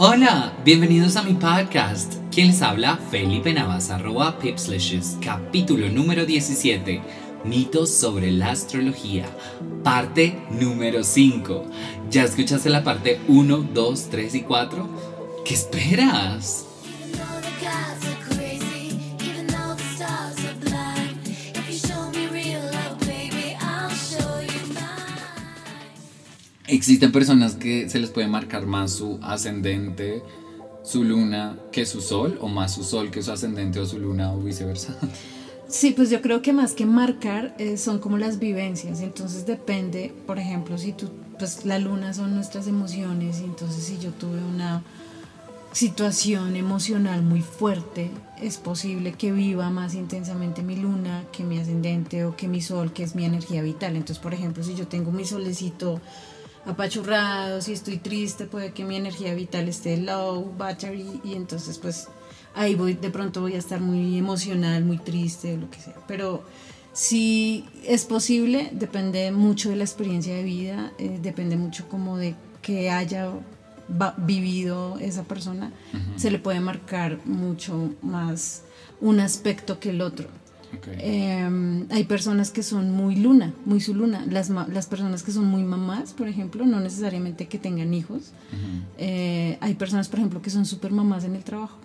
Hola, bienvenidos a mi podcast. Quien les habla, Felipe Navas, arroba Pipslishes, capítulo número 17, mitos sobre la astrología, parte número 5. ¿Ya escuchaste la parte 1, 2, 3 y 4? ¿Qué esperas? Existen personas que se les puede marcar más su ascendente, su luna que su sol, o más su sol que su ascendente o su luna o viceversa. Sí, pues yo creo que más que marcar eh, son como las vivencias, entonces depende, por ejemplo, si tú, pues la luna son nuestras emociones, entonces si yo tuve una situación emocional muy fuerte, es posible que viva más intensamente mi luna que mi ascendente o que mi sol, que es mi energía vital. Entonces, por ejemplo, si yo tengo mi solecito apachurrado, si estoy triste, puede que mi energía vital esté low battery y entonces pues ahí voy, de pronto voy a estar muy emocional, muy triste, lo que sea. Pero si es posible, depende mucho de la experiencia de vida, eh, depende mucho como de que haya vivido esa persona, se le puede marcar mucho más un aspecto que el otro. Ok. Eh, hay personas que son muy luna, muy su luna. Las, las personas que son muy mamás, por ejemplo, no necesariamente que tengan hijos. Ujú. Eh, hay personas, por ejemplo, que son súper mamás en el trabajo.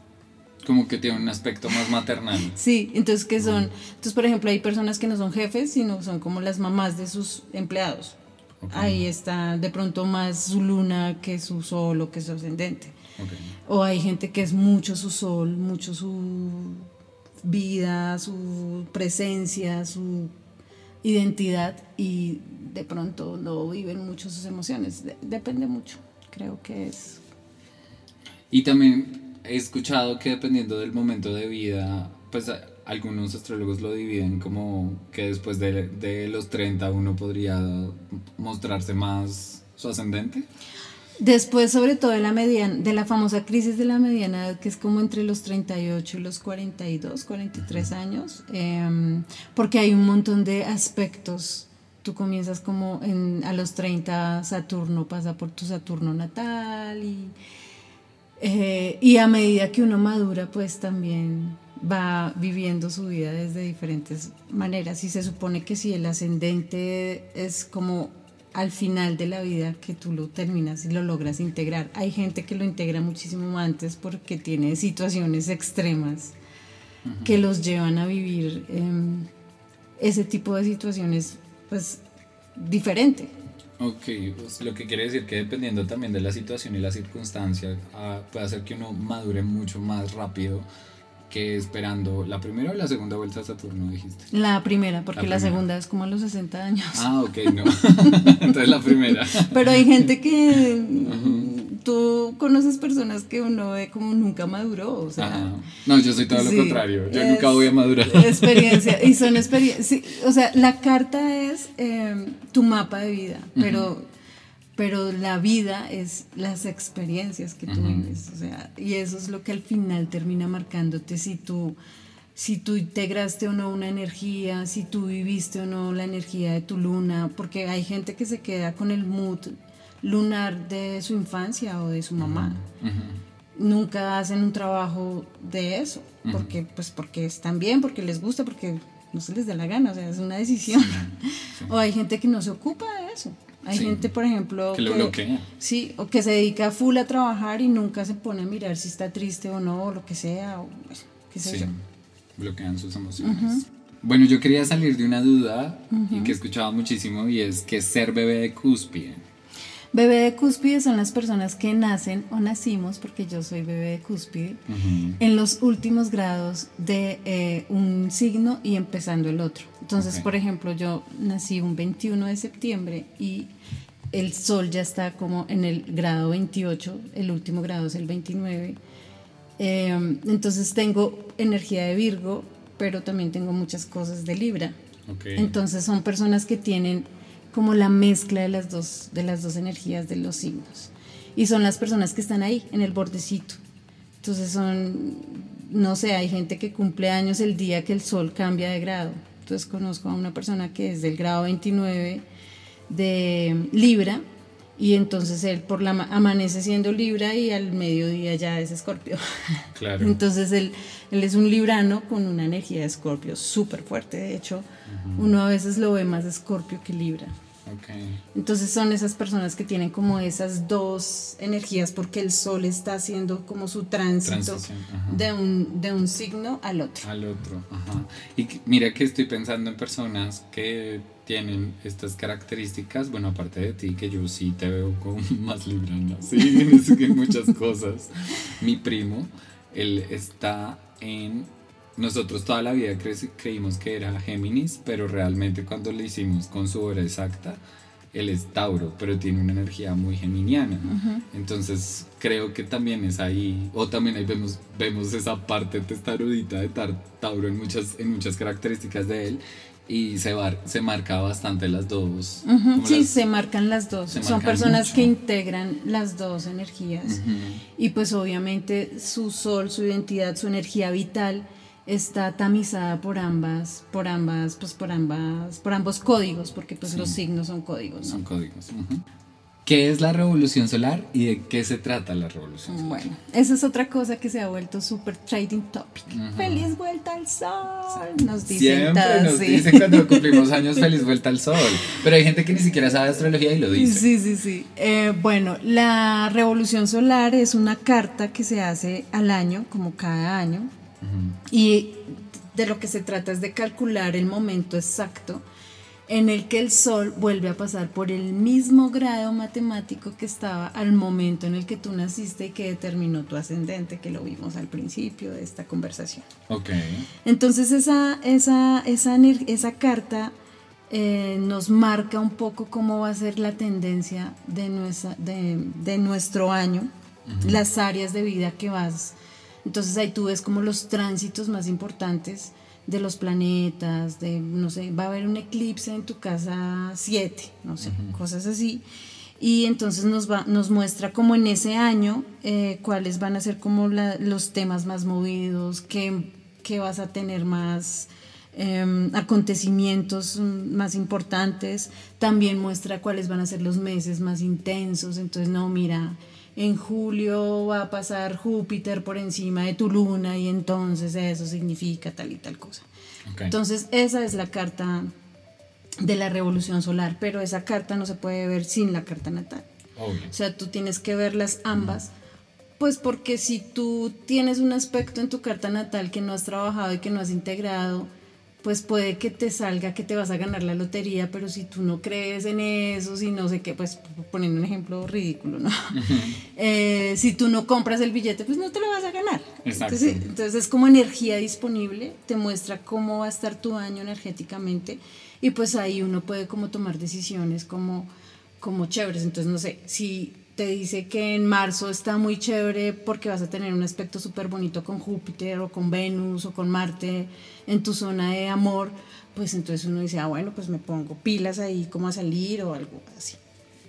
Como que tiene un aspecto más maternal. Sí, entonces que son, entonces por ejemplo hay personas que no son jefes, sino son como las mamás de sus empleados. Ok. Ahí está de pronto más su luna que su sol o que su ascendente. Ok. O hay gente que es mucho su sol, mucho su vida, su presencia, su identidad y de pronto no viven mucho sus emociones. De- depende mucho, creo que es. Y también he escuchado que dependiendo del momento de vida, pues algunos astrólogos lo dividen como que después de, de los 30 uno podría mostrarse más su ascendente. Después, sobre todo de la mediana, de la famosa crisis de la mediana edad, que es como entre los 38 y los 42, 43 años, em, porque hay un montón de aspectos. Tú comienzas como en, a los 30, Saturno pasa por tu Saturno natal y, eh, y a medida que uno madura, pues también va viviendo su vida desde diferentes maneras y se supone que si el ascendente es como al final de la vida que tú lo terminas y lo logras integrar. Hay gente que lo integra muchísimo antes porque tiene situaciones extremas que los llevan a vivir em, ese tipo de situaciones pues diferente. Ok, pues lo que quiere decir que dependiendo también de la situación y la circunstancia, ah, puede hacer que uno madure mucho más rápido que esperando la primera o la segunda vuelta a Saturno, dijiste. La primera, porque La la, primera. segunda es como a los 60 años. Ah, ok, no. Entonces la primera. Pero hay gente que tú conoces personas que uno ve como nunca maduró, o sea, Ajá. No, yo soy todo lo sí, contrario. Yo nunca voy a madurar. Experiencia, y son experiencias, o sea, la carta es eh, tu mapa de vida, pero, pero la vida es las experiencias que tú Ujú. vives, o sea, y eso es lo que al final termina marcándote si tú, si tú integraste o no una energía, si tú viviste o no la energía de tu luna, porque hay gente que se queda con el mood lunar de su infancia o de su mamá nunca hacen un trabajo de eso, porque pues porque están bien, porque les gusta, porque no se les da la gana, o sea, es una decisión. O hay gente que no se ocupa de eso. Hay Sí. gente, por ejemplo, Que lo bloquea. Sí, o que se dedica full a trabajar y nunca se pone a mirar si está triste o no, o lo que sea, o pues, qué sé Sí, bloquean sus emociones. Bueno, yo quería salir de una duda y que he escuchado muchísimo y es que ser bebé de cúspide. Bebé de cúspide son las personas que nacen o nacimos, porque yo soy bebé de cúspide, en los últimos grados de eh, un signo y empezando el otro. Entonces, por ejemplo, yo nací un 21 de septiembre y el sol ya está como en el grado 28, el último grado es el 29. Eh, entonces tengo energía de Virgo, pero también tengo muchas cosas de Libra. Entonces son personas que tienen como la mezcla de las dos, de las dos energías de los signos. Y son las personas que están ahí, en el bordecito. Entonces son, no sé, hay gente que cumple años el día que el sol cambia de grado. Entonces conozco a una persona que es del grado 29 de Libra Y entonces él por la ma- amanece siendo Libra y al mediodía ya es Escorpio. Claro. Entonces él, él es un librano con una energía de Escorpio súper fuerte. De hecho, uno a veces lo ve más Escorpio que Libra. Ok. Entonces son esas personas que tienen como esas dos energías porque el sol está haciendo como su tránsito de un, de un signo al otro. Al otro, ajá. Y que- mira que estoy pensando en personas que tienen estas características, bueno, aparte de ti, que yo sí te veo como más librana, sí, en muchas cosas. Mi primo, él está en... Nosotros toda la vida cre- creímos que era Géminis, pero realmente cuando le hicimos con su hora exacta, él es Tauro, pero tiene una energía muy geminiana. Entonces creo que también es ahí, o también ahí vemos, vemos esa parte testarudita de Tauro en muchas, en muchas características de él y se, var- se marca bastante las dos. Ujú, como Sí, las- se marcan las dos. Son personas mucho. que integran las dos energías. Ujú. Y pues obviamente su sol, su identidad, su energía vital está tamizada por ambas, por ambas, pues por ambas, por ambos códigos, porque pues Sí. los signos son códigos, ¿no? Son códigos. ¿Qué es la revolución solar y de qué se trata la revolución solar? Bueno, esa es otra cosa que se ha vuelto súper trading topic. Feliz vuelta al sol, nos dicen Siempre nos sí. dicen cuando cumplimos años feliz vuelta al sol. Pero hay gente que ni siquiera sabe astrología y lo dice. Sí, sí, sí. Eh, bueno, la revolución solar es una carta que se hace al año, como cada año, Y de lo que se trata es de calcular el momento exacto en el que el Sol vuelve a pasar por el mismo grado matemático que estaba al momento en el que tú naciste y que determinó tu ascendente, que lo vimos al principio de esta conversación. Ok. Entonces esa, esa, esa carta eh, nos marca un poco cómo va a ser la tendencia de, nuestra, de, de nuestro año, las áreas de vida que vas. Entonces ahí tú ves como los tránsitos más importantes de los planetas, de, no sé, va a haber un eclipse en tu casa 7, no sé, cosas así. Y entonces nos, va, nos muestra como en ese año eh, cuáles van a ser como la- los temas más movidos, qué, qué vas a tener más em, acontecimientos más importantes. También muestra cuáles van a ser los meses más intensos. Entonces, no, mira, en julio va a pasar Júpiter por encima de tu luna y entonces eso significa tal y tal cosa. Entonces, esa es la carta de la revolución solar, pero esa carta no se puede ver sin la carta natal. Obvio. O sea, tú tienes que verlas ambas, pues porque si tú tienes un aspecto en tu carta natal que no has trabajado y que no has integrado, pues puede que te salga que te vas a ganar la lotería, pero si tú no crees en eso, si no sé qué, pues poniendo un ejemplo ridículo, ¿no? Eh, si tú no compras el billete, pues no te lo vas a ganar. Exacto. Entonces, entonces es como energía disponible, te muestra cómo va a estar tu año energéticamente y pues ahí uno puede como tomar decisiones como, como chéveres. Entonces, no sé, si te dice que en marzo está muy chévere porque vas a tener un aspecto súper bonito con Júpiter o con Venus o con Marte en tu zona de amor, pues entonces uno dice, ah, bueno, pues me pongo pilas ahí como a salir o algo así.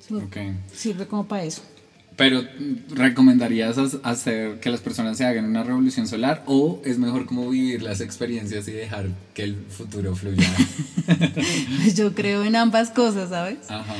Sí, Ok. Sirve como para eso. Pero ¿recomendarías hacer que las personas se hagan una revolución solar o es mejor como vivir las experiencias y dejar que el futuro fluya? Yo creo en ambas cosas, ¿sabes? Ajá.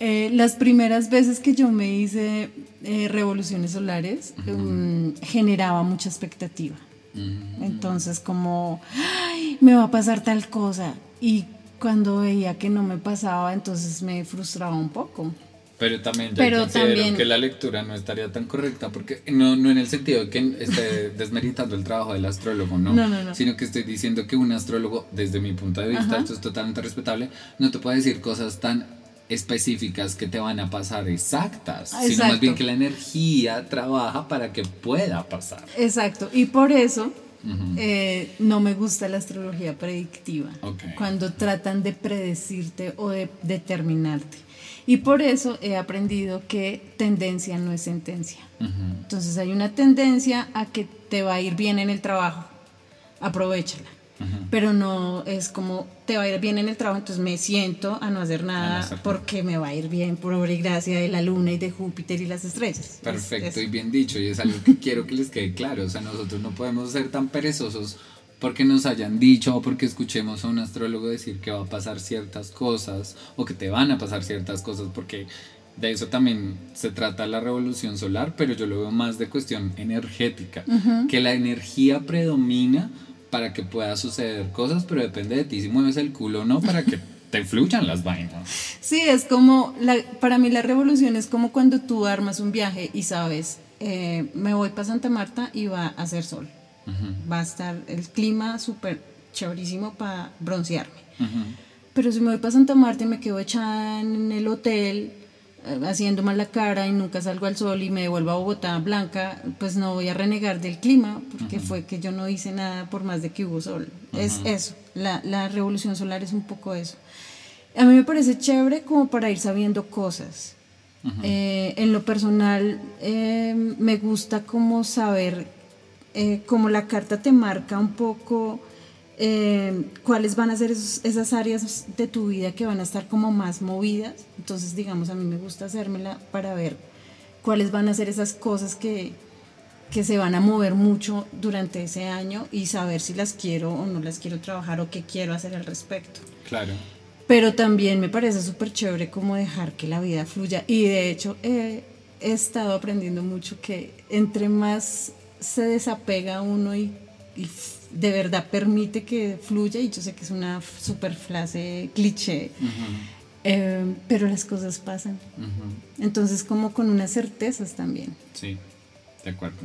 Eh, las primeras veces que yo me hice eh, revoluciones solares um, generaba mucha expectativa. Mm. Entonces como, "Ay, me va a pasar tal cosa. Y cuando veía que no me pasaba, entonces me frustraba un poco. Pero también yo Pero considero también- que la lectura no estaría tan correcta porque no, no en el sentido de que esté desmeritando el trabajo del astrólogo, ¿no? No, no, no. Sino que estoy diciendo que un astrólogo, desde mi punto de vista, Ajá. esto es totalmente respetable, no te puede decir cosas tan específicas que te van a pasar exactas, sino más bien que la energía trabaja para que pueda pasar. Exacto. Y por eso eh, no me gusta la astrología predictiva. Ok. Cuando tratan de predecirte o de determinarte. Y por eso he aprendido que tendencia no es sentencia. Entonces hay una tendencia a que te va a ir bien en el trabajo. Aprovechala. Pero no es como te va a ir bien en el trabajo, entonces me siento a no hacer no nada porque me va a ir bien por obra y gracia de la luna y de Júpiter y las estrellas. Perfecto Es- es- y bien dicho, y es algo que quiero que les quede claro. O sea, nosotros no podemos ser tan perezosos porque nos hayan dicho o porque escuchemos a un astrólogo decir que va a pasar ciertas cosas o que te van a pasar ciertas cosas, porque De eso también se trata la revolución solar, pero yo lo veo más de cuestión energética, que la energía predomina para que pueda suceder cosas, pero depende de ti si mueves el culo o no para que te fluyan las vainas. Sí, es como, la, para mí la revolución es como cuando tú armas un viaje y sabes, eh, me voy para Santa Marta y va a hacer sol. Va a estar el clima súper chéverísimo para broncearme. Pero si me voy para Santa Marta y me quedo echada en el hotel haciendo mal la cara y nunca salgo al sol y me devuelvo a Bogotá blanca, pues no voy a renegar del clima porque fue que yo no hice nada por más de que hubo sol. Es eso, la, la revolución solar es un poco eso. A mí me parece chévere como para ir sabiendo cosas. Eh, en lo personal, eh, me gusta como saber, eh, como la carta te marca un poco eh, cuáles van a ser esos- esas áreas de tu vida que van a estar como más movidas. Entonces, digamos, a mí me gusta hacérmela para ver cuáles van a ser esas cosas que, que se van a mover mucho durante ese año y saber si las quiero o no las quiero trabajar o qué quiero hacer al respecto. Claro. Pero también me parece súper chévere como dejar que la vida fluya. Y de hecho eh, he estado aprendiendo mucho que entre más se desapega uno y, de verdad permite que fluya, y yo sé que es una súper frase cliché, eh, pero las cosas pasan. Entonces como con unas certezas también. Sí, de acuerdo.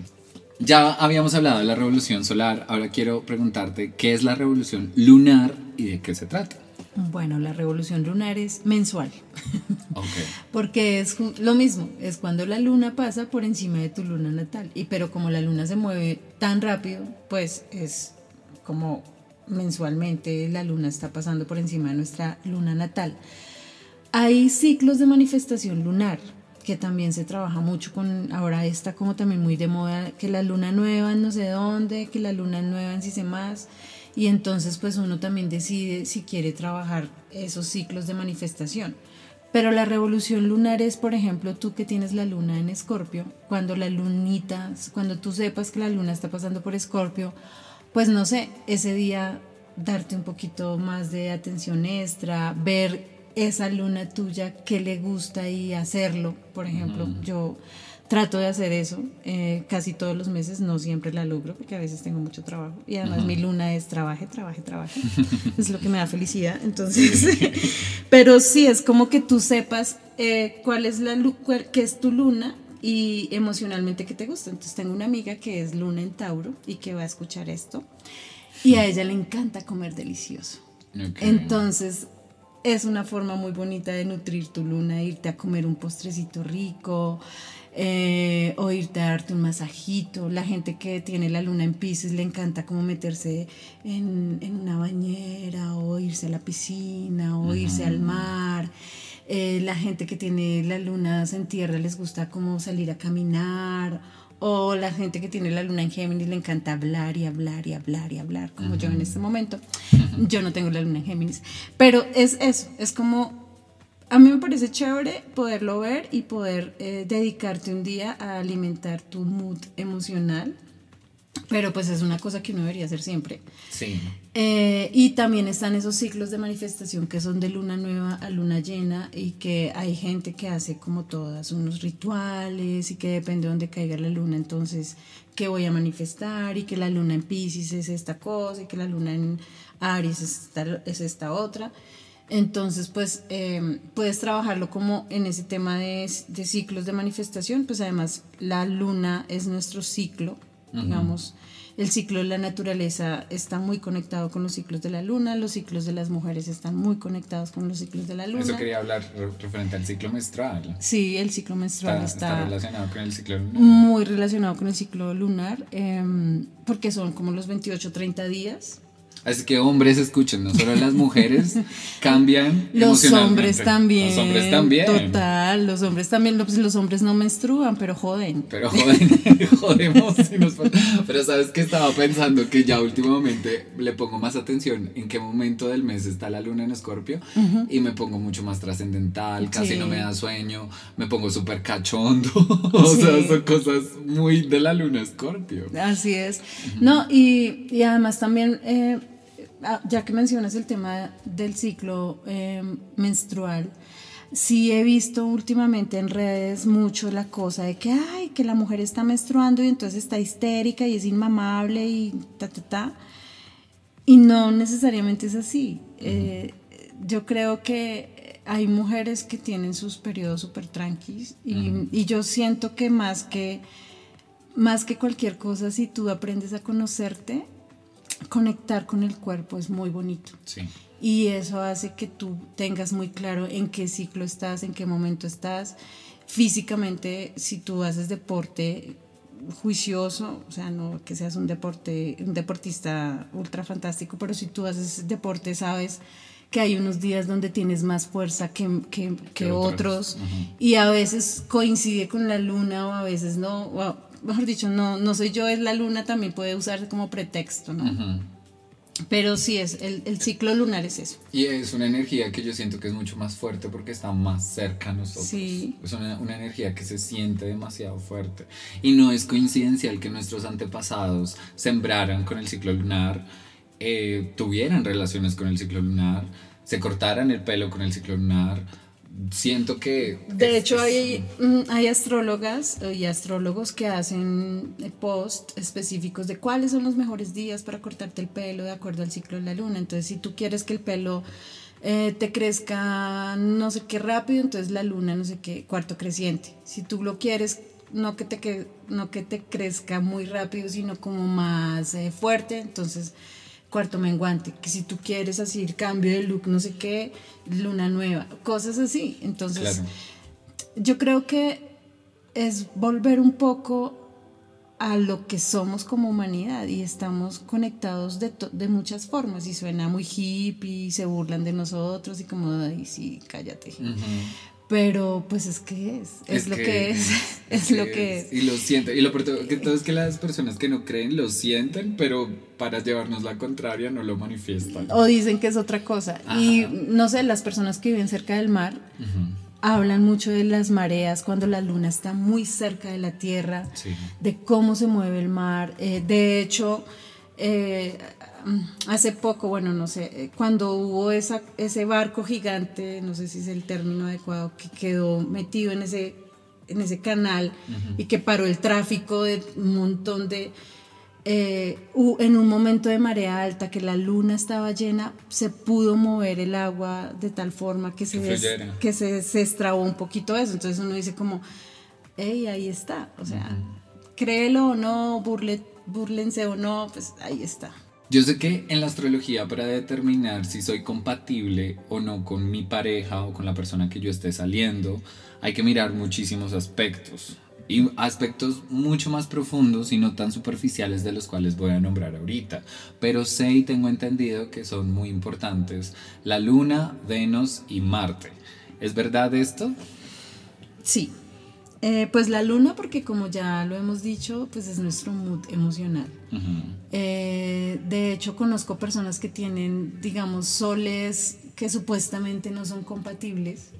Ya habíamos hablado de la revolución solar, ahora quiero preguntarte qué es la revolución lunar y de qué se trata. Bueno, la revolución lunar es mensual. Porque es lo mismo, es cuando la luna pasa por encima de tu luna natal. Y pero como la luna se mueve tan rápido, pues es como mensualmente la luna está pasando por encima de nuestra luna natal. Hay ciclos de manifestación lunar que también se trabaja mucho con, ahora está como también muy de moda, que la luna nueva en no sé dónde, que la luna nueva en sí sé más, y entonces pues uno también decide si quiere trabajar esos ciclos de manifestación. Pero la revolución lunar es, por ejemplo, tú que tienes la luna en Escorpio, cuando la lunita, cuando tú sepas que la luna está pasando por Escorpio, pues no sé, ese día darte un poquito más de atención extra, ver esa luna tuya que le gusta y hacerlo. Por ejemplo, yo trato de hacer eso eh, casi todos los meses, no siempre la logro porque a veces tengo mucho trabajo y además mi luna es trabaje, trabaje, trabaje. es lo que me da felicidad. Entonces, pero sí es como que tú sepas eh, cuál es la cuál- qué es tu luna y emocionalmente qué te gusta. Entonces tengo una amiga que es luna en Tauro y que va a escuchar esto y a ella le encanta comer delicioso. Entonces, es una forma muy bonita de nutrir tu luna, irte a comer un postrecito rico, eh, o irte a darte un masajito. La gente que tiene la luna en Pisces le encanta como meterse en, en una bañera, o irse a la piscina, o irse al mar. Eh, la gente que tiene la luna en tierra les gusta como salir a caminar. O la gente que tiene la luna en Géminis le encanta hablar y hablar y hablar y hablar, como yo en este momento. Yo no tengo la luna en Géminis. Pero es eso, es como, a mí me parece chévere poderlo ver y poder eh, dedicarte un día a alimentar tu mood emocional. Pero pues es una cosa que uno debería hacer siempre. Sí. Eh, y también están esos ciclos de manifestación que son de luna nueva a luna llena y que hay gente que hace como todas unos rituales y que depende de dónde caiga la luna, entonces que voy a manifestar y que la luna en Pisces es esta cosa y que la luna en Aries es esta, es esta otra. Entonces, pues eh, puedes trabajarlo como en ese tema de, de ciclos de manifestación, pues además la luna es nuestro ciclo, digamos, el ciclo de la naturaleza está muy conectado con los ciclos de la luna, los ciclos de las mujeres están muy conectados con los ciclos de la luna. Eso quería hablar re- referente al ciclo menstrual. Sí, el ciclo menstrual Está, está, está relacionado con el ciclo lunar. muy relacionado con el ciclo lunar, em, porque son como los 28-30 días. Así que hombres escuchen, no solo las mujeres cambian. Los hombres también. Los hombres también. Total, los hombres también. Los, los hombres no menstruan, pero joden. Pero joden, jodemos. nos. Pero sabes que estaba pensando que ya últimamente le pongo más atención en qué momento del mes está la luna en escorpio y me pongo mucho más trascendental, casi Sí. no me da sueño, me pongo súper cachondo. o sea, Sí. son cosas muy de la luna escorpio. Así es. No, y, y además también, eh, ya que mencionas el tema del ciclo eh, menstrual, sí he visto últimamente en redes mucho la cosa de que, ay, que la mujer está menstruando y entonces está histérica y es inmamable y ta, ta, ta. Y no necesariamente es así. Eh, yo creo que hay mujeres que tienen sus periodos súper tranquis y, y yo siento que más que más que cualquier cosa, si tú aprendes a conocerte, conectar con el cuerpo es muy bonito. Sí. Y eso hace que tú tengas muy claro en qué ciclo estás, en qué momento estás. Físicamente, si tú haces deporte juicioso, o sea, no que seas un deporte, un deportista ultra fantástico, pero si tú haces deporte, sabes que hay unos días donde tienes más fuerza que, que- otros otros. y a veces coincide con la luna o a veces no, o, mejor dicho, no, no soy yo, es la luna, también puede usarse como pretexto, ¿no? Ujú. Pero sí es, el, el ciclo lunar es eso. Y es una energía que yo siento que es mucho más fuerte porque está más cerca a nosotros. Sí. Es una, una energía que se siente demasiado fuerte. Y no es coincidencial que nuestros antepasados sembraran con el ciclo lunar, eh, tuvieran relaciones con el ciclo lunar, se cortaran el pelo con el ciclo lunar. Siento que... De hecho, es- hay, mm, hay astrólogas eh, y astrólogos que hacen eh, post específicos de cuáles son los mejores días para cortarte el pelo de acuerdo al ciclo de la luna. Entonces, si tú quieres que el pelo eh, te crezca no sé qué rápido, entonces la luna no sé qué, cuarto creciente. Si tú lo quieres, no que te, que, no que te crezca muy rápido, sino como más eh, fuerte, entonces cuarto menguante, que si tú quieres así cambio de look, no sé qué, luna nueva, cosas así. Entonces, Claro. yo creo que es volver un poco a lo que somos como humanidad y estamos conectados de, de muchas formas y suena muy hippie y se burlan de nosotros y como, ay, sí, cállate. Pero pues es que es, es, lo que, es, es lo que es. Y lo siento. Y lo que todo es que las personas que no creen lo sienten, pero para llevarnos la contraria no lo manifiestan. O dicen que es otra cosa. Y no sé, las personas que viven cerca del mar hablan mucho de las mareas cuando la luna está muy cerca de la tierra, Sí. de cómo se mueve el mar. Eh, de hecho, eh, hace poco, bueno, no sé, eh, cuando hubo esa, ese barco gigante, no sé si es el término adecuado, que quedó metido en ese, en ese canal y que paró el tráfico de un montón de... eh, en un momento de marea alta, que la luna estaba llena, se pudo mover el agua de tal forma que se, des- que se, se estrabó un poquito eso. Entonces uno dice como, hey, ahí está. O sea, créelo o no, burle, burlense o no, pues ahí está. Yo sé que en la astrología para determinar si soy compatible o no con mi pareja o con la persona que yo esté saliendo, hay que mirar muchísimos aspectos. Y aspectos mucho más profundos y no tan superficiales de los cuales voy a nombrar ahorita. Pero sé y tengo entendido que son muy importantes la Luna, Venus y Marte. ¿Es verdad esto? Sí. Eh, pues la luna, porque como ya lo hemos dicho, pues es nuestro mood emocional. Ujú. Eh, de hecho, conozco personas que tienen, digamos, soles que supuestamente no son compatibles.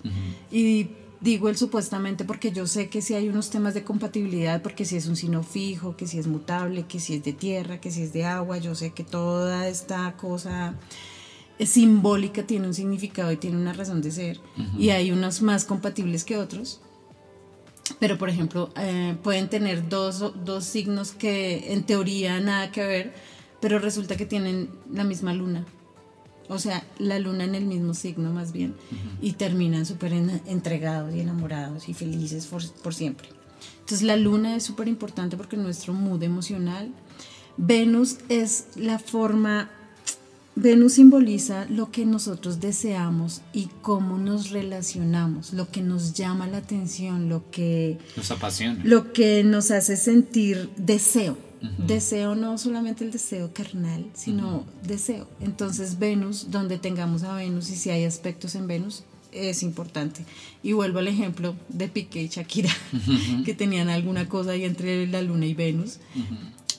Y digo el supuestamente porque yo sé que si hay unos temas de compatibilidad, porque si es un signo fijo, que si es mutable, que si es de tierra, que si es de agua, yo sé que toda esta cosa simbólica tiene un significado y tiene una razón de ser. Y hay unos más compatibles que otros. Pero, por ejemplo, eh, pueden tener dos, dos signos que en teoría nada que ver, pero resulta que tienen la misma luna. O sea, la luna en el mismo signo más bien. Y terminan súper en- entregados y enamorados y felices por, por siempre. Entonces la luna es súper importante porque nuestro mood emocional. Venus es la forma Venus simboliza lo que nosotros deseamos y cómo nos relacionamos, lo que nos llama la atención, lo que, Nos apasiona. lo que nos hace sentir deseo. Deseo no solamente el deseo carnal, sino deseo. Entonces Venus, donde tengamos a Venus y si hay aspectos en Venus, es importante. Y vuelvo al ejemplo de Piqué y Shakira, que tenían alguna cosa ahí entre la luna y Venus.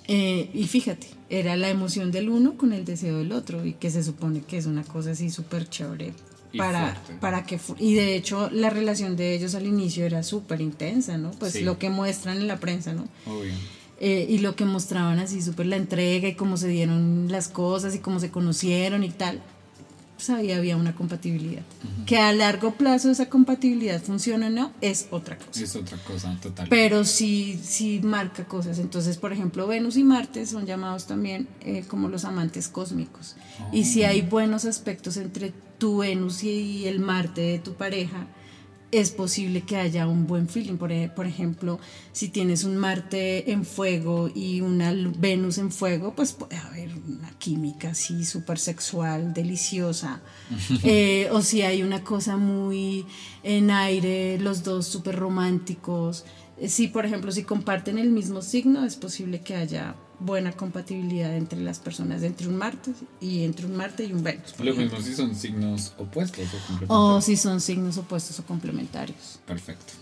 Eh, y fíjate, era la emoción del uno con el deseo del otro y que se supone que es una cosa así súper chévere Y para, para que y de hecho la relación de ellos al inicio era súper intensa, ¿no? Pues Sí. lo que muestran en la prensa, ¿no? Obvio. Eh, y lo que mostraban así súper la entrega y cómo se dieron las cosas y cómo se conocieron y tal. pues ahí había una compatibilidad. Que a largo plazo esa compatibilidad funcione o no es otra cosa. Es otra cosa total. Pero sí, sí marca cosas. Entonces, por ejemplo, Venus y Marte son llamados también eh, como los amantes cósmicos. Y si hay buenos aspectos entre tu Venus y el Marte de tu pareja, es posible que haya un buen feeling. Por, e- por ejemplo, si tienes un Marte en fuego y una Venus en fuego, pues puede haber una química así súper sexual, deliciosa. Eh, o si hay una cosa muy en aire, los dos súper románticos. Eh, Si, por ejemplo, si comparten el mismo signo, es posible que haya buena compatibilidad entre las personas, entre un Marte y entre un Marte y un Venus. Lo mismo si son signos opuestos o O complementarios. si son signos opuestos o complementarios. Perfecto.